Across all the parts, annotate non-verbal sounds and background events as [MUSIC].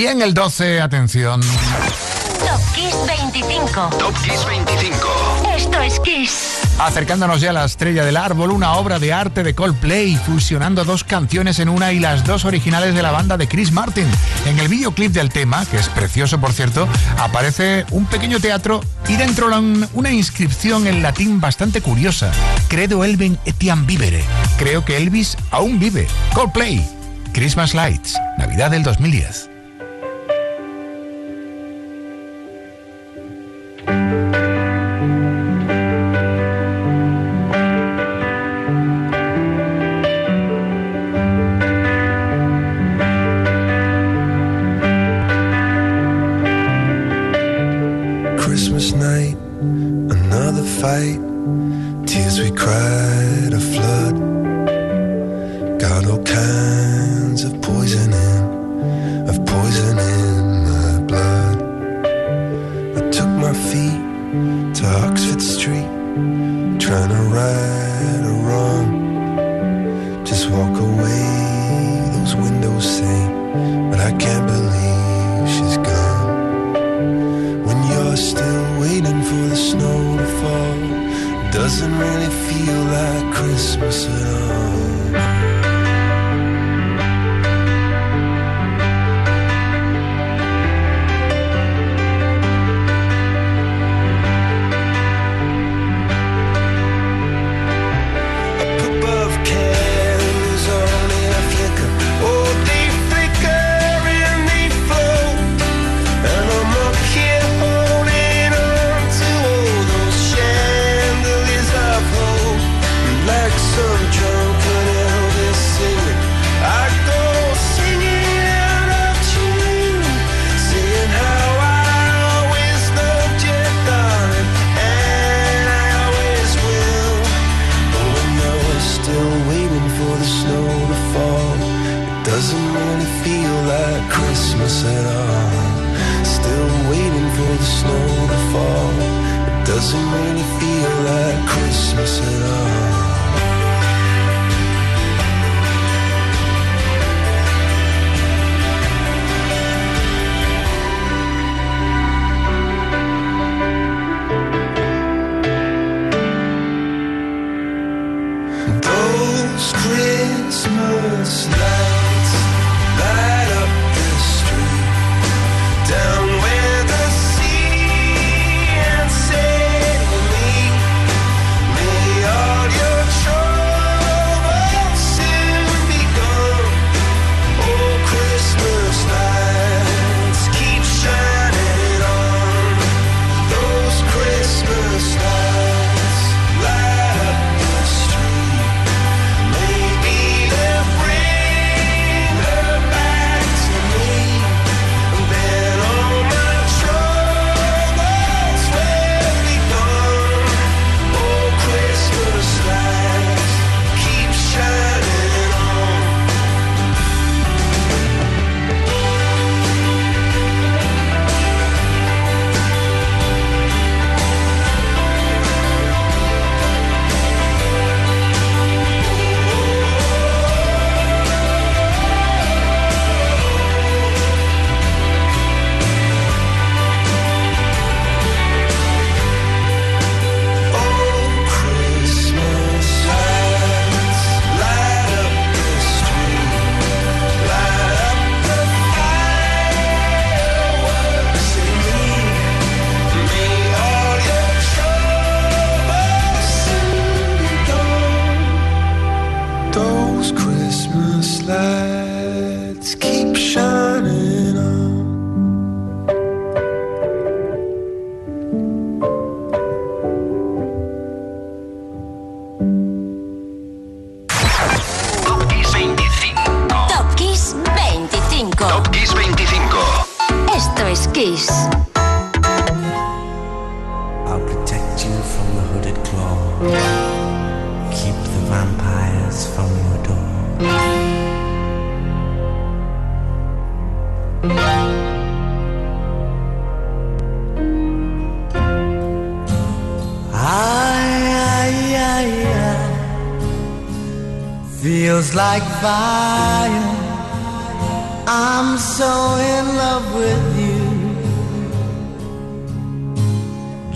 Y en el 12, atención. Top Kiss 25. Top Kiss 25. Esto es Kiss. Acercándonos ya a la estrella del árbol, una obra de arte de Coldplay, fusionando dos canciones en una y las dos originales de la banda de Chris Martin. En el videoclip del tema, que es precioso por cierto, aparece un pequeño teatro y dentro una inscripción en latín bastante curiosa. Credo Elven etiam vivere. Creo que Elvis aún vive. Coldplay. Christmas Lights. Navidad del 2010.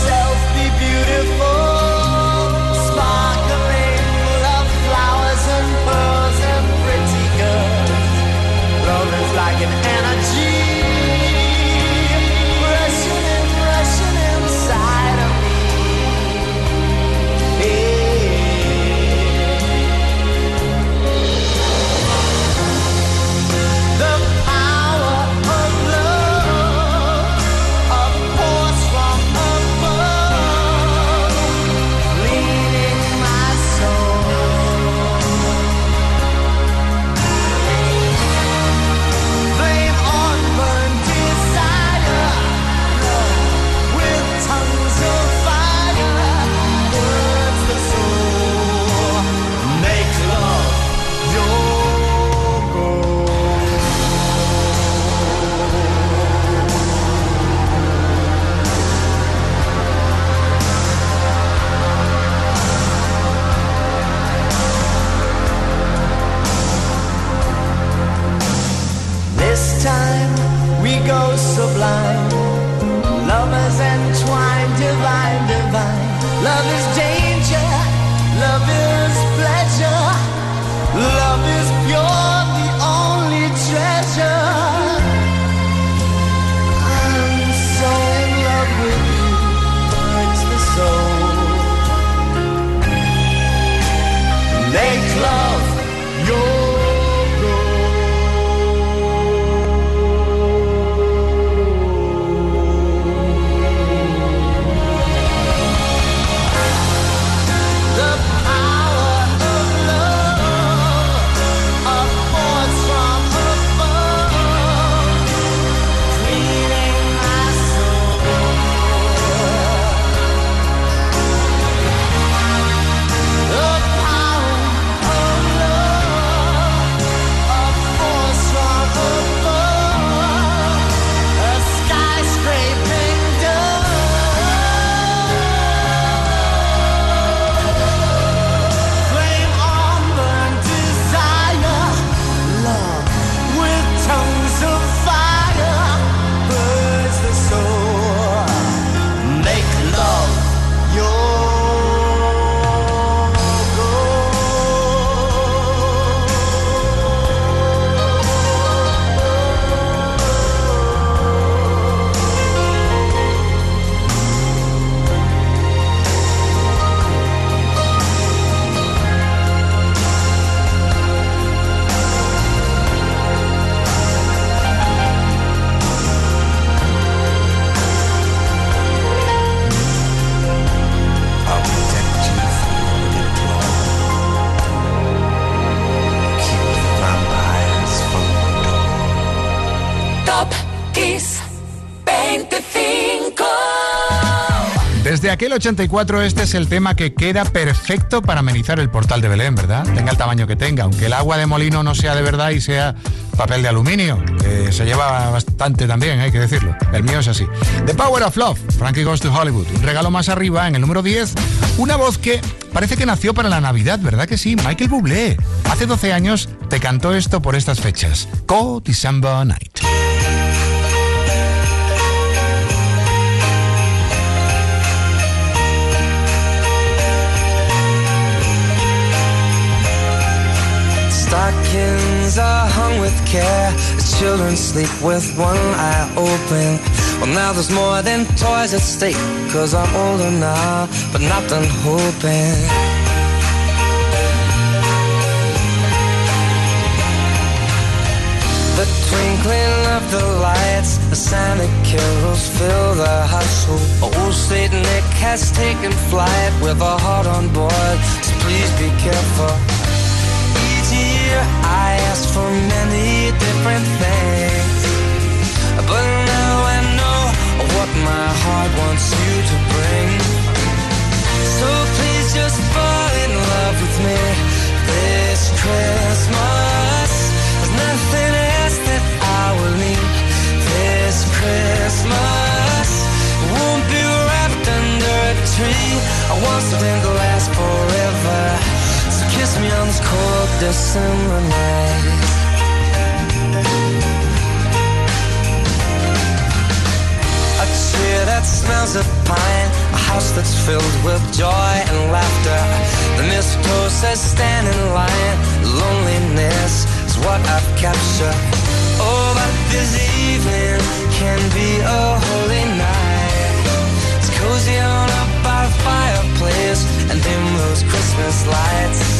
yourself be beautiful. Aquel 84 este es el tema que queda perfecto para amenizar el portal de Belén, ¿verdad? Tenga el tamaño que tenga, aunque el agua de molino no sea de verdad y sea papel de aluminio, que se lleva bastante también, hay que decirlo. El mío es así. The Power of Love, Frankie Goes to Hollywood. Un regalo más arriba, en el número 10, una voz que parece que nació para la Navidad, ¿verdad que sí? Michael Bublé. Hace 12 años te cantó esto por estas fechas. Co December Night. Stockings are hung with care as children sleep with one eye open. Well, now there's more than toys at stake, cause I'm older now, but not done hoping. The twinkling of the lights, the Santa carols fill the household. Old Saint Nick has taken flight with a heart on board, so please be careful I asked for many different things. But now I know what my heart wants you to bring. So please just fall in love with me This Christmas. There's nothing else that I will need This Christmas. Won't be wrapped under a tree. I want something to last forever kiss me on this cold December night. A tree that smells of pine, a house that's filled with joy and laughter. The mistletoe says stand in line, loneliness is what I've captured. Oh, but this evening can be a holy night. It's cozy on up by fireplace and dim those Christmas lights.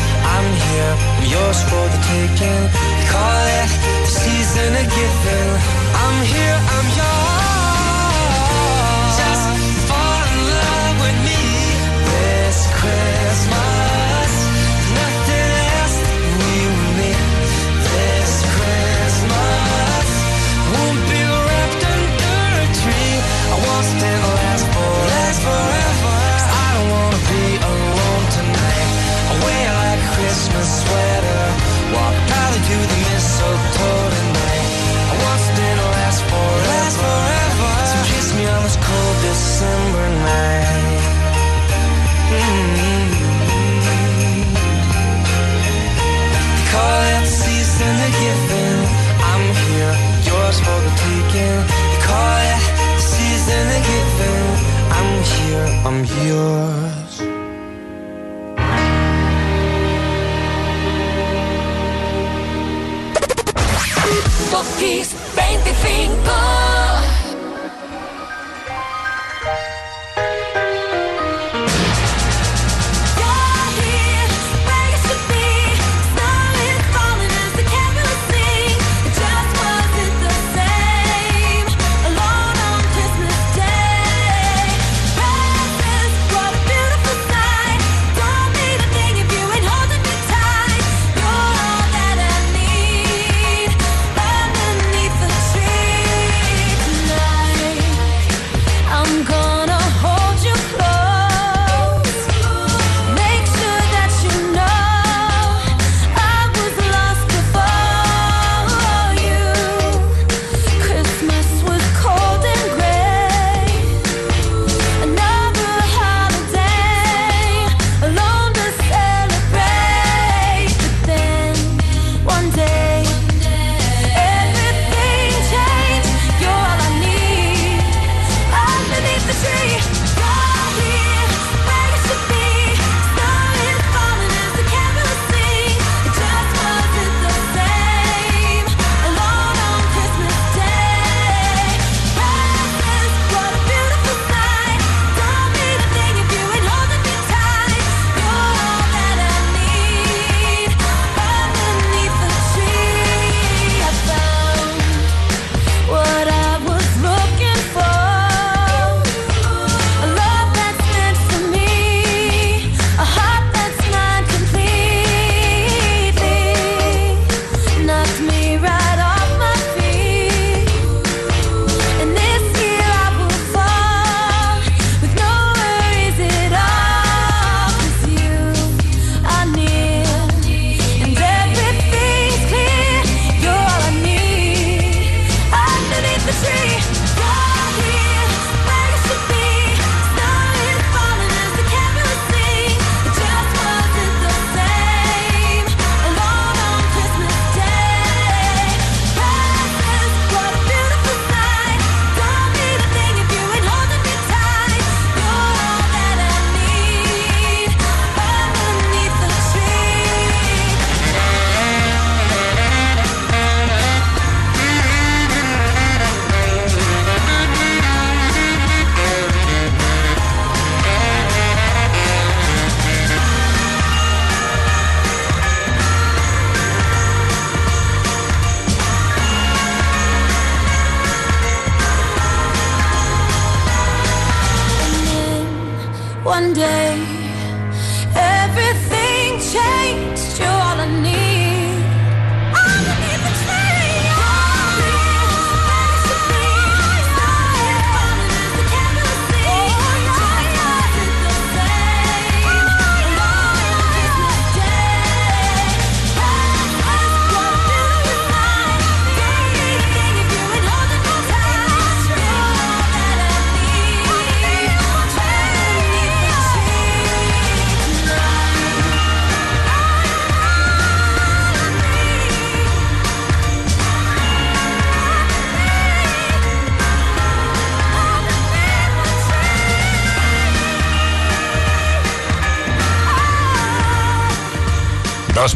I'm here, I'm yours for the taking. Call it the season of giving. I'm here, I'm yours.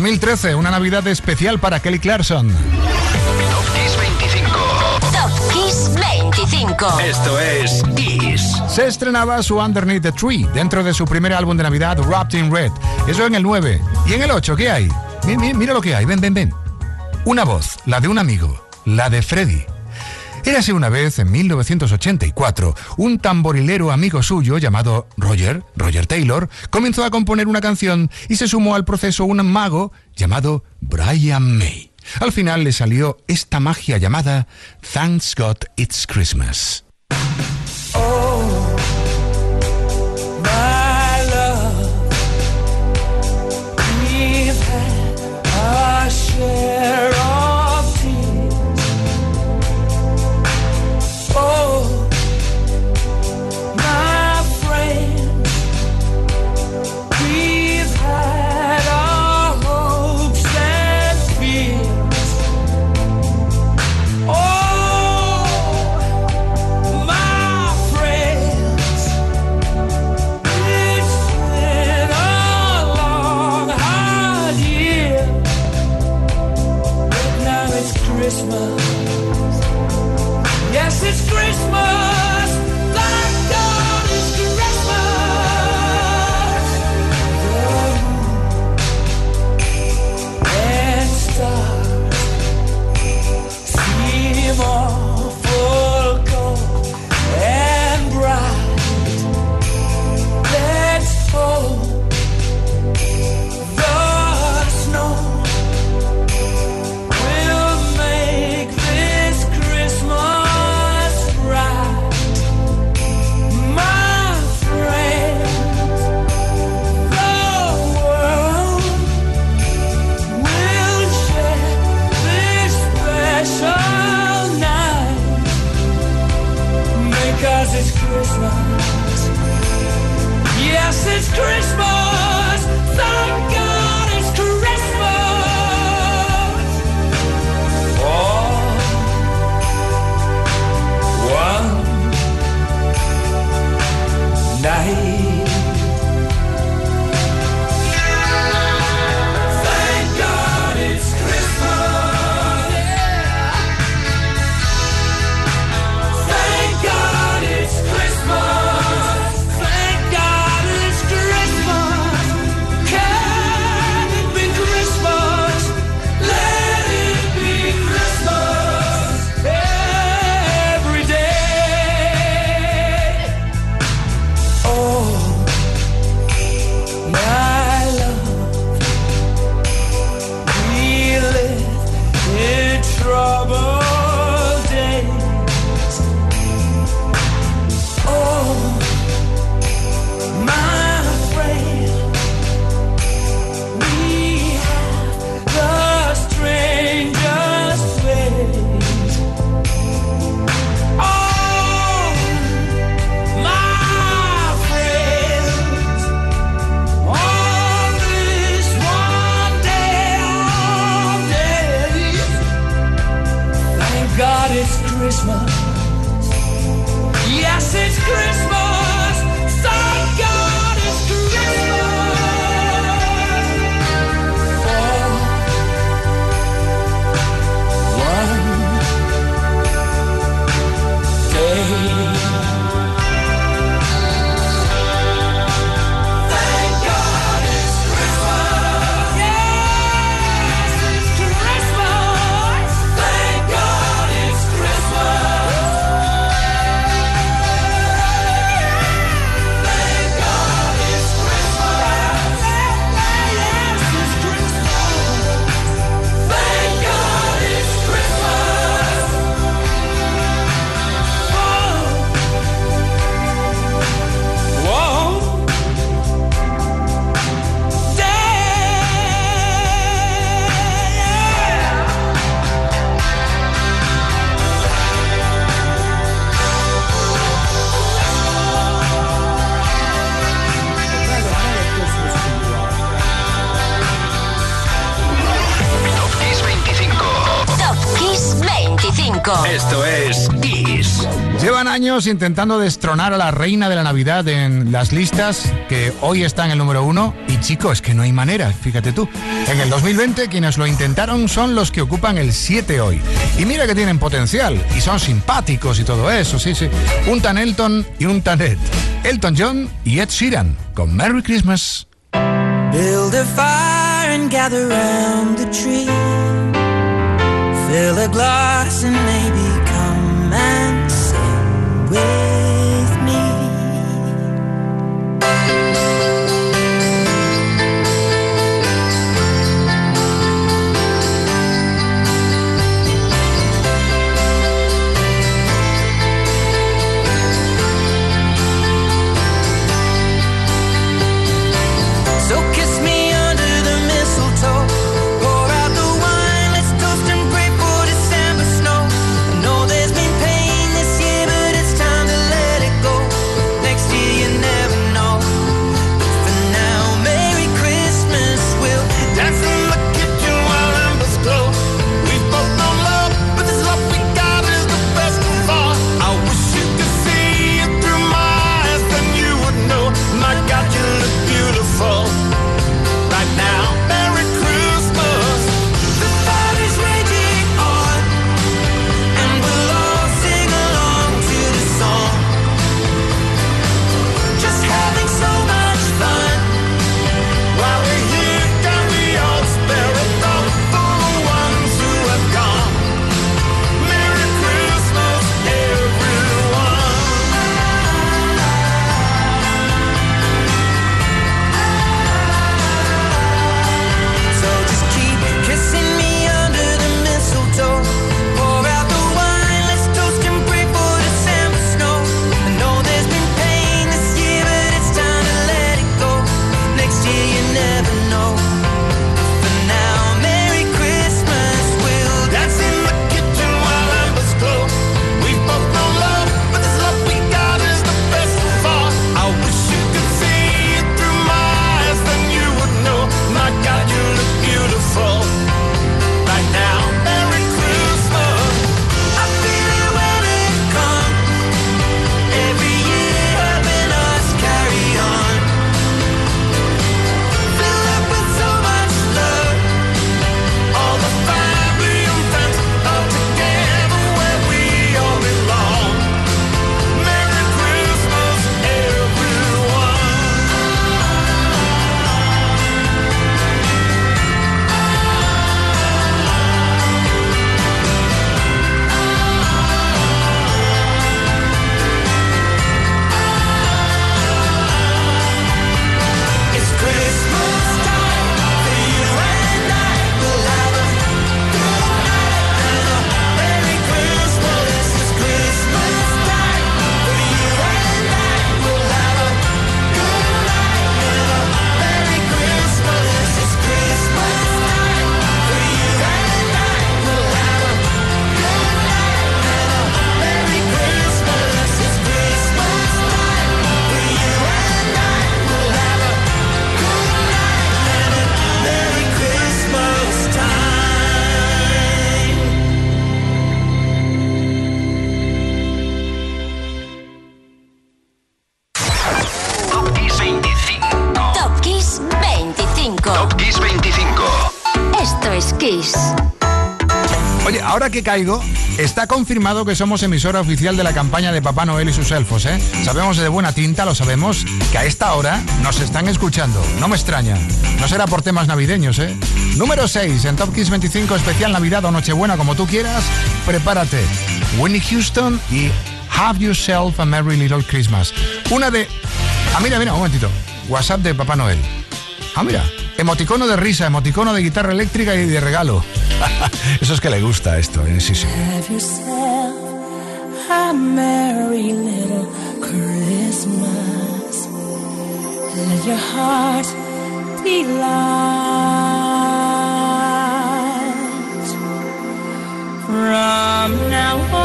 ...2013, una Navidad especial para Kelly Clarkson. Top Kiss 25. Top Kiss 25. Esto es Kiss. Se estrenaba su Underneath the Tree dentro de su primer álbum de Navidad, Wrapped in Red. Eso en el 9. ¿Y en el 8 qué hay? Mi- mi- Mira, lo que hay, ven, ven, ven. Una voz, la de un amigo, la de Freddy. Érase una vez, en 1984, un tamborilero amigo suyo llamado Roger, Roger Taylor, comenzó a componer una canción y se sumó al proceso un mago llamado Brian May. Al final le salió esta magia llamada Thanks God It's Christmas. Esto es Kiss. Llevan años intentando destronar a la reina de la Navidad en las listas, que hoy está en el número uno. Y chico, es que no hay manera, fíjate tú. En el 2020 quienes lo intentaron son los que ocupan el 7 hoy. Y mira que tienen potencial, y son simpáticos y todo eso, sí, sí. Un tan Elton y un tan Ed. Elton John y Ed Sheeran, con Merry Christmas. Build a fire and gather round the tree. Fill a glass and maybe come and sing with está confirmado que somos emisora oficial de la campaña de Papá Noel y sus elfos, ¿eh? Sabemos de buena tinta, lo sabemos, que a esta hora nos están escuchando. No me extraña. No será por temas navideños, ¿eh? Número 6, en Top Kiss 25, especial Navidad o Nochebuena, como tú quieras. Prepárate. Winnie Houston y Have Yourself a Merry Little Christmas. Una de... Ah, mira, mira, un momentito. WhatsApp de Papá Noel. Ah, mira. Emoticono de risa, emoticono de guitarra eléctrica y de regalo. [LAUGHS] Eso es que le gusta esto, ¿eh? sí, sí. From now on,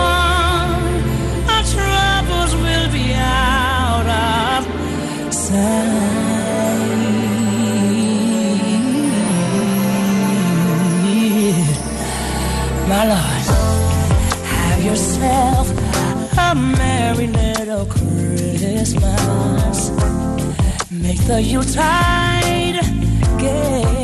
Are you tired? yeah.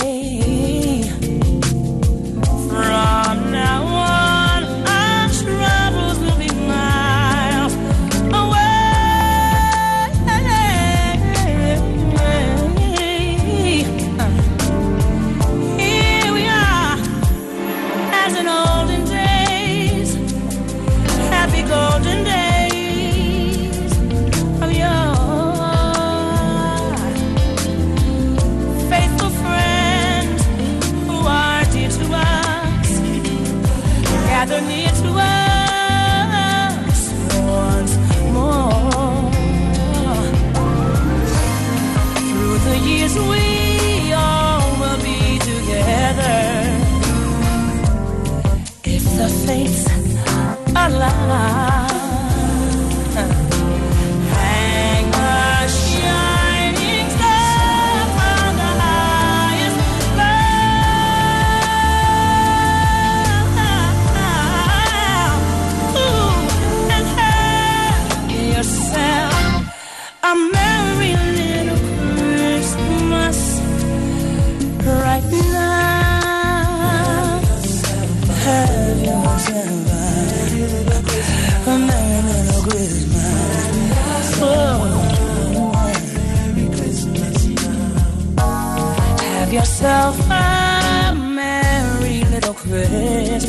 Yourself a merry little Christmas.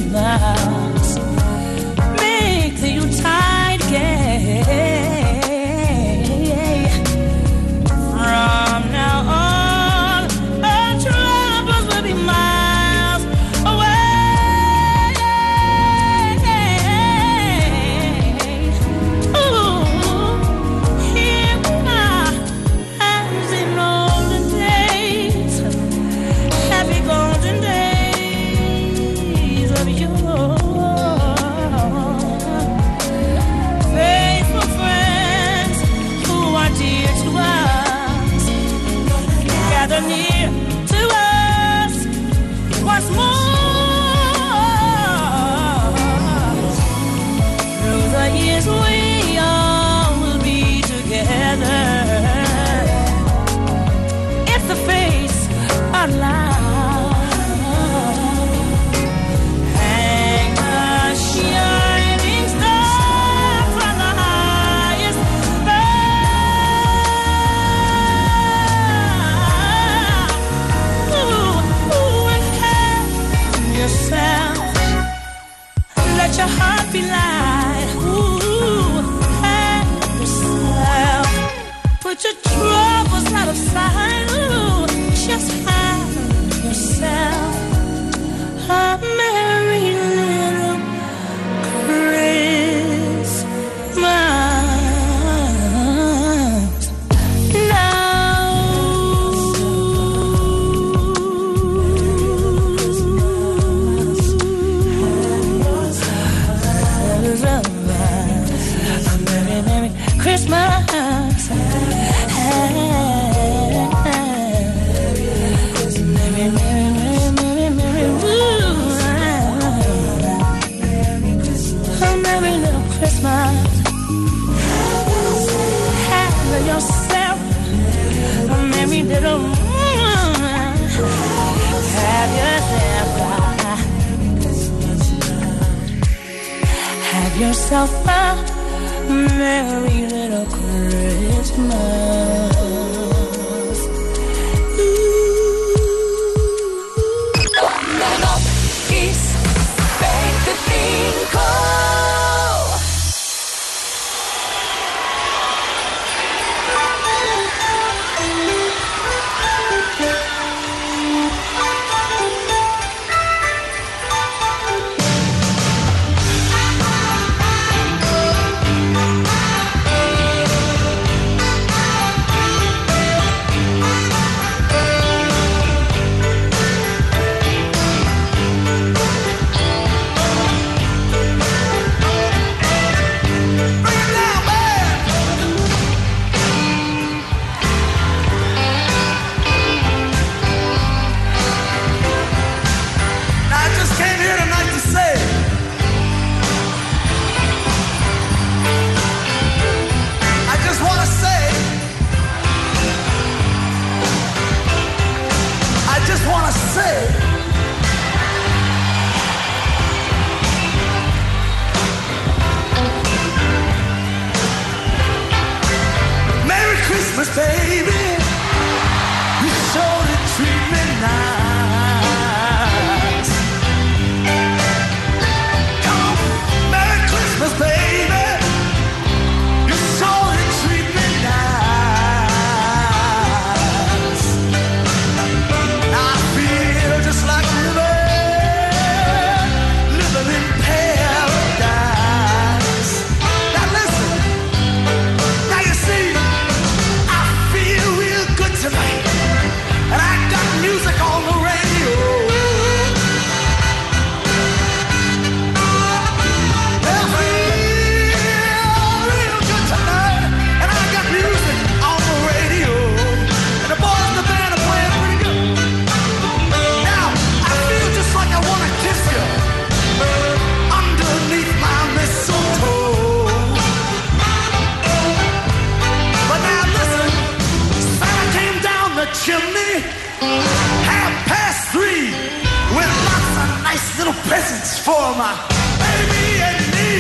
For my baby and me.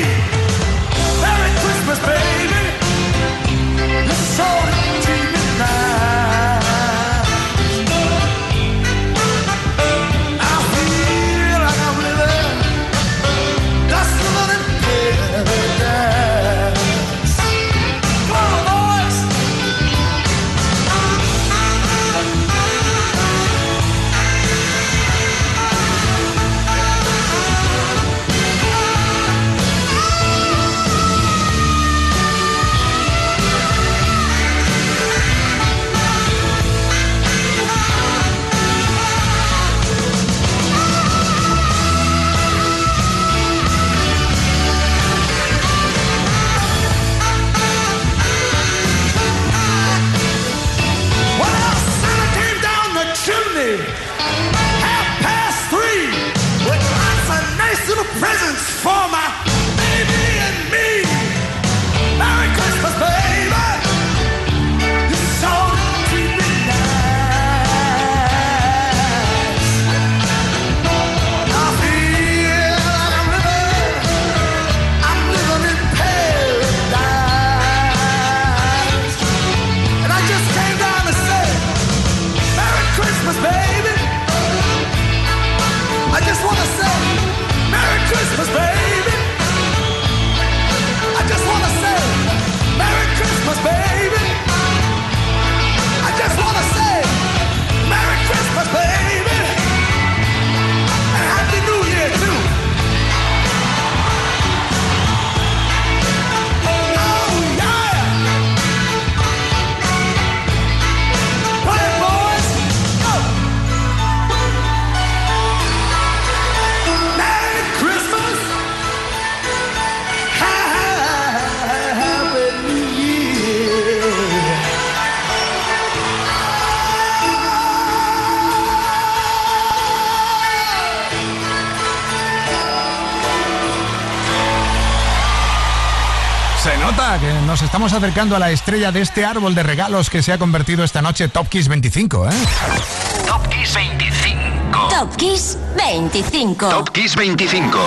Merry Christmas, baby. Estamos acercando a la estrella de este árbol de regalos que se ha convertido esta noche Top Kiss 25, ¿eh? Top Kiss 25. Top Kiss 25. Top Kiss 25.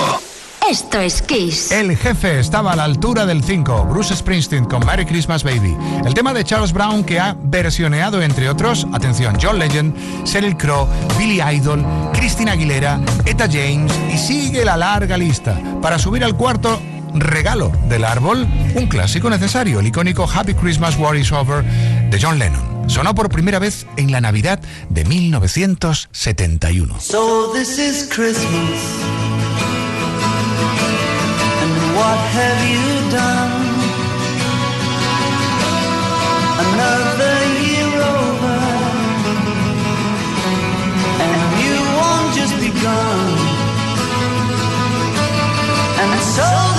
Esto es Kiss. El jefe estaba a la altura del 5, Bruce Springsteen con Merry Christmas Baby. El tema de Charles Brown que ha versioneado, entre otros, atención, John Legend, Sheryl Crow, Billy Idol, Christina Aguilera, Etta James y sigue la larga lista. Para subir al cuarto regalo del árbol, un clásico necesario, el icónico Happy Christmas War is Over de John Lennon. Sonó por primera vez en la Navidad de 1971. So this is Christmas. And what have you done? Another year over. And you won't just so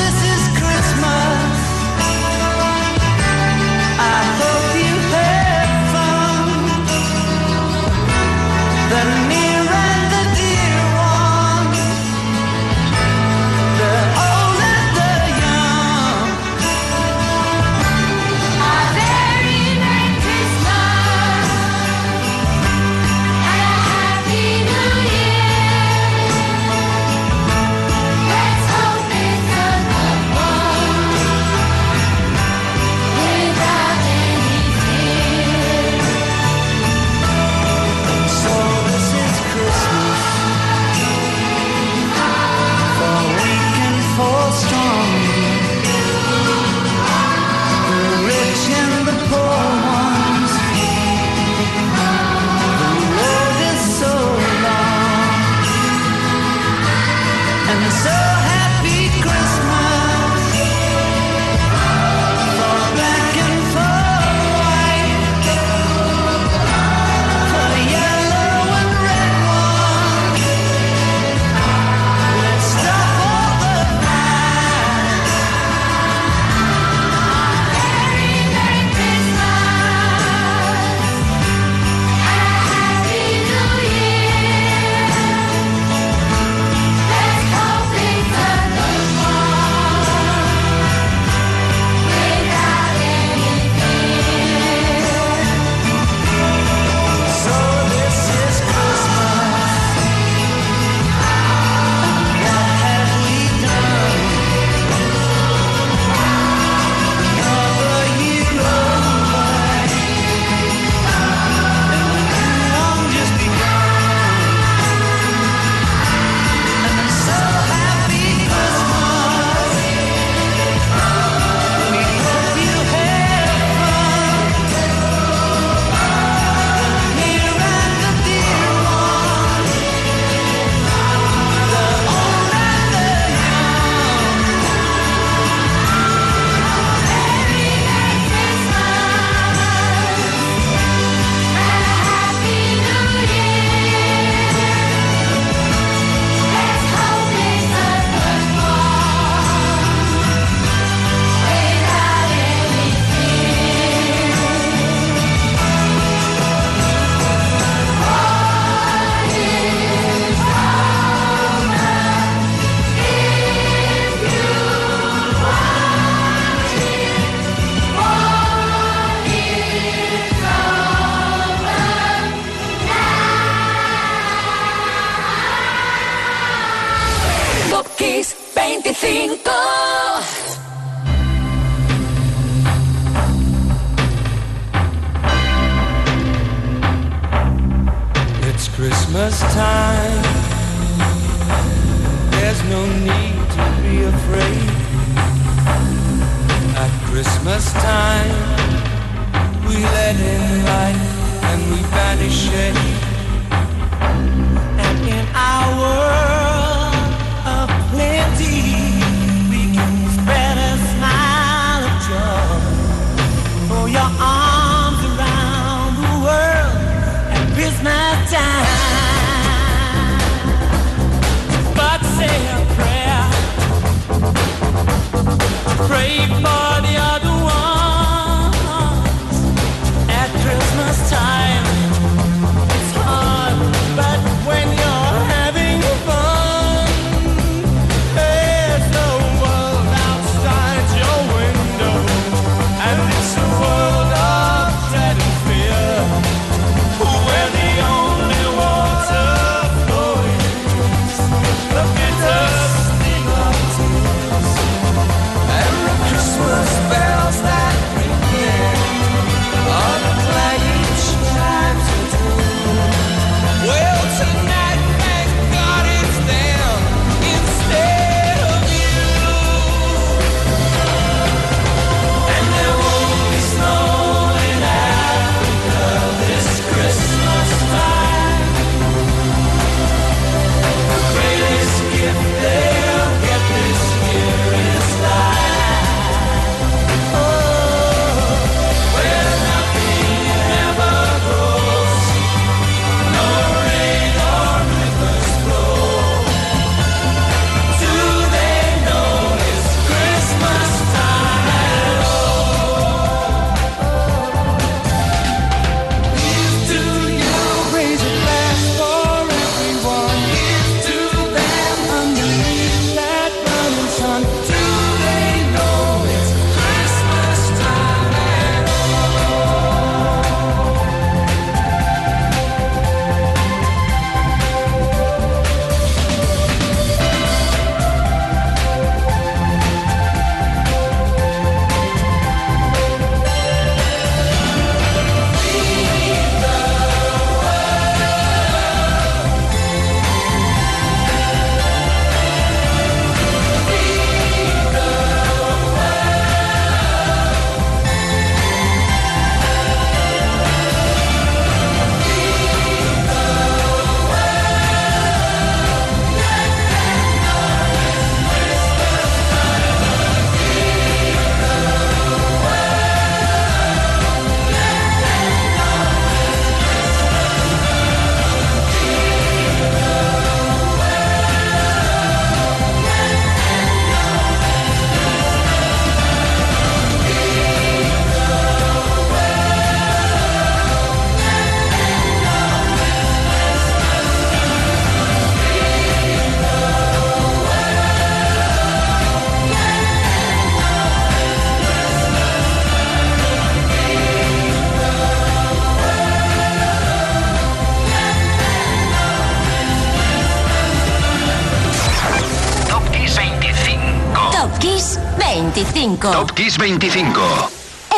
Top Kiss 25.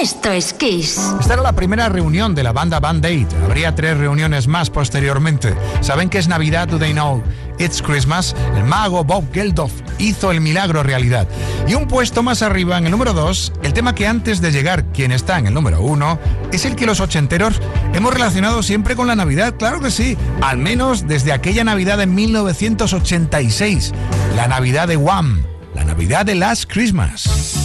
Esto es Kiss. Esta era la primera reunión de la banda Band Aid. Habría tres reuniones más posteriormente. ¿Saben que es Navidad? Do they know? It's Christmas, el mago Bob Geldof hizo el milagro realidad. Y un puesto más arriba, en el número 2, el tema que antes de llegar quien está en el número 1, es el que los ochenteros hemos relacionado siempre con la Navidad, claro que sí, al menos desde aquella Navidad de 1986, la Navidad de Wham, la Navidad de Last Christmas.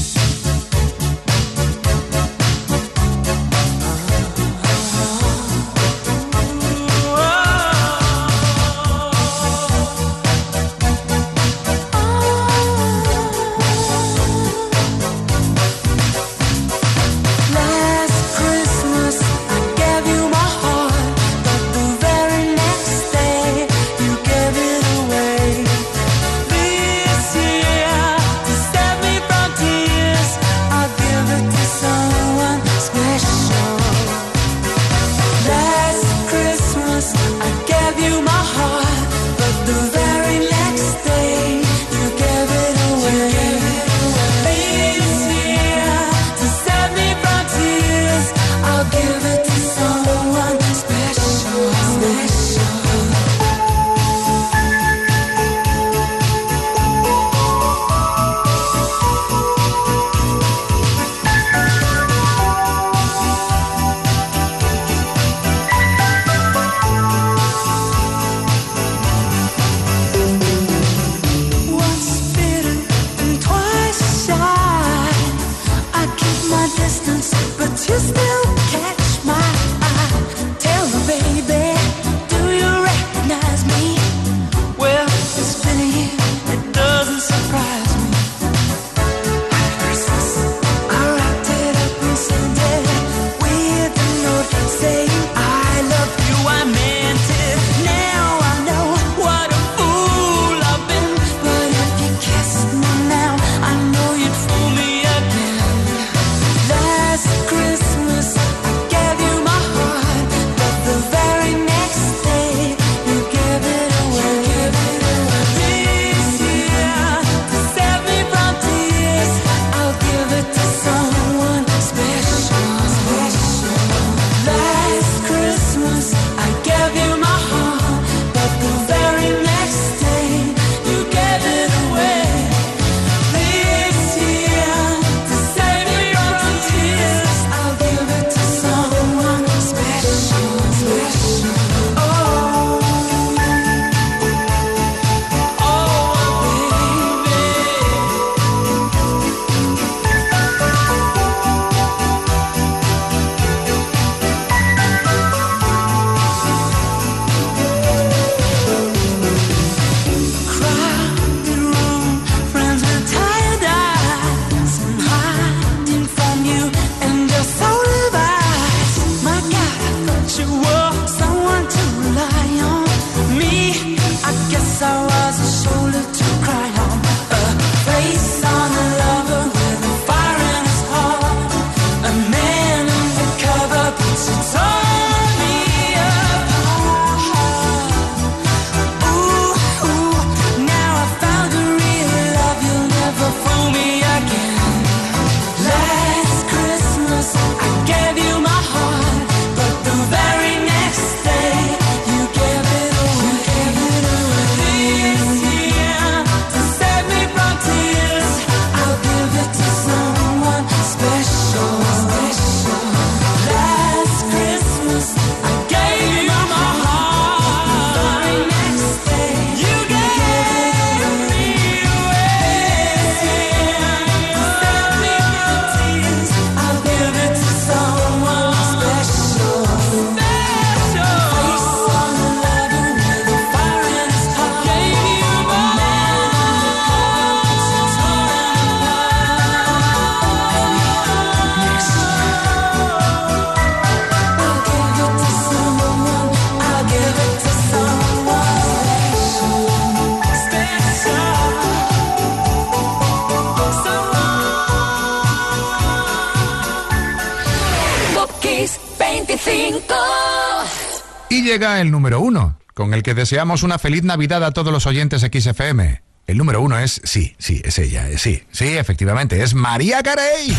Llega el número uno, con el que deseamos una feliz Navidad a todos los oyentes XFM. El número uno es, sí, sí, es ella, eh, sí, sí, efectivamente, es María Carey.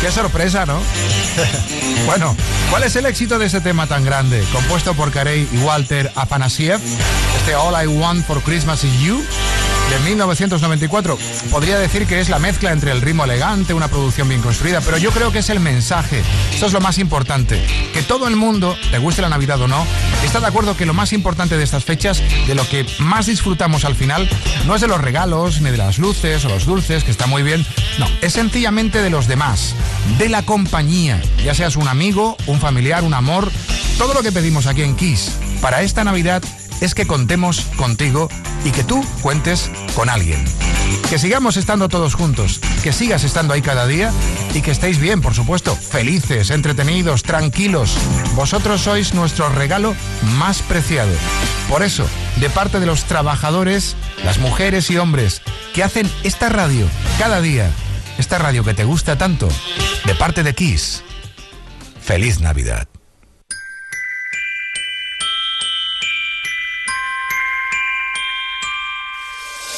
Qué sorpresa, ¿no? [LAUGHS] bueno, ¿cuál es el éxito de este tema tan grande? Compuesto por Carey y Walter Afanasiev, este All I Want for Christmas is You, de 1994. Podría decir que es la mezcla entre el ritmo elegante, una producción bien construida, pero yo creo que es el mensaje. Esto es lo más importante. Que todo el mundo, te guste la Navidad o no, está de acuerdo que lo más importante de estas fechas, de lo que más disfrutamos al final, no es de los regalos, ni de las luces o los dulces, que está muy bien. No, es sencillamente de los demás, de la compañía, ya seas un amigo, un familiar, un amor, todo lo que pedimos aquí en Kiss para esta Navidad es que contemos contigo y que tú cuentes con alguien. Que sigamos estando todos juntos, que sigas estando ahí cada día y que estéis bien, por supuesto, felices, entretenidos, tranquilos. Vosotros sois nuestro regalo más preciado. Por eso, de parte de los trabajadores, las mujeres y hombres que hacen esta radio cada día, esta radio que te gusta tanto, de parte de Kiss, feliz Navidad.